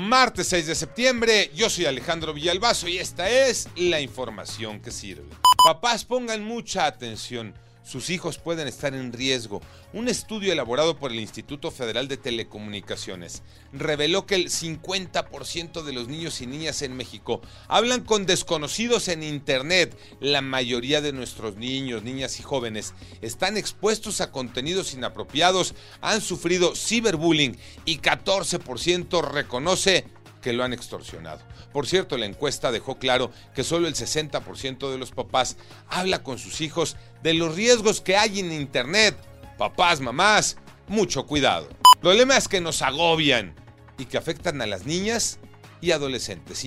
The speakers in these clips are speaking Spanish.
Martes 6 de septiembre, yo soy Alejandro Villalbazo y esta es la información que sirve. Papás pongan mucha atención sus hijos pueden estar en riesgo. Un estudio elaborado por el Instituto Federal de Telecomunicaciones reveló que el 50% de los niños y niñas en México hablan con desconocidos en Internet. La mayoría de nuestros niños, niñas y jóvenes están expuestos a contenidos inapropiados, han sufrido ciberbullying y 14% reconoce que lo han extorsionado. Por cierto, la encuesta dejó claro que solo el 60% de los papás habla con sus hijos de los riesgos que hay en Internet. Papás, mamás, mucho cuidado. El problema es que nos agobian y que afectan a las niñas y adolescentes.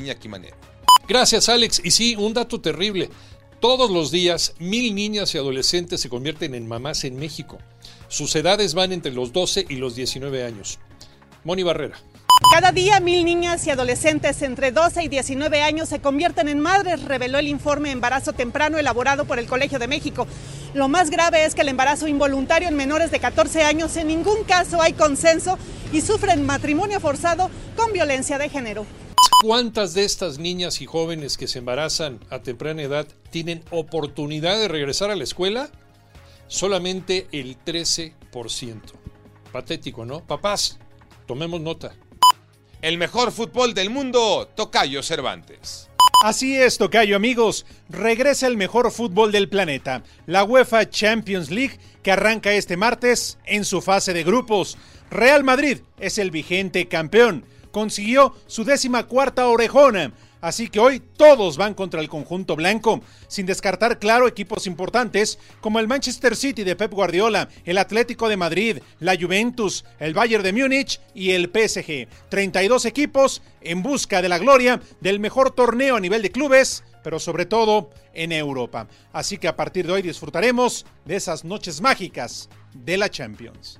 Gracias, Alex. Y sí, un dato terrible. Todos los días, mil niñas y adolescentes se convierten en mamás en México. Sus edades van entre los 12 y los 19 años. Moni Barrera. Cada día mil niñas y adolescentes entre 12 y 19 años se convierten en madres, reveló el informe Embarazo Temprano elaborado por el Colegio de México. Lo más grave es que el embarazo involuntario en menores de 14 años en ningún caso hay consenso y sufren matrimonio forzado con violencia de género. ¿Cuántas de estas niñas y jóvenes que se embarazan a temprana edad tienen oportunidad de regresar a la escuela? Solamente el 13%. Patético, ¿no? Papás, tomemos nota el mejor fútbol del mundo, Tocayo Cervantes. Así es, Tocayo amigos, regresa el mejor fútbol del planeta, la UEFA Champions League, que arranca este martes en su fase de grupos. Real Madrid es el vigente campeón, consiguió su décima cuarta orejona, Así que hoy todos van contra el conjunto blanco, sin descartar claro equipos importantes como el Manchester City de Pep Guardiola, el Atlético de Madrid, la Juventus, el Bayern de Múnich y el PSG. 32 equipos en busca de la gloria del mejor torneo a nivel de clubes, pero sobre todo en Europa. Así que a partir de hoy disfrutaremos de esas noches mágicas de la Champions.